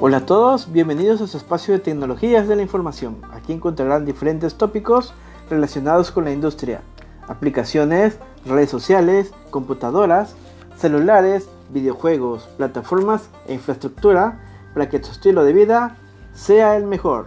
Hola a todos, bienvenidos a su espacio de tecnologías de la información. Aquí encontrarán diferentes tópicos relacionados con la industria, aplicaciones, redes sociales, computadoras, celulares, videojuegos, plataformas e infraestructura para que tu estilo de vida sea el mejor.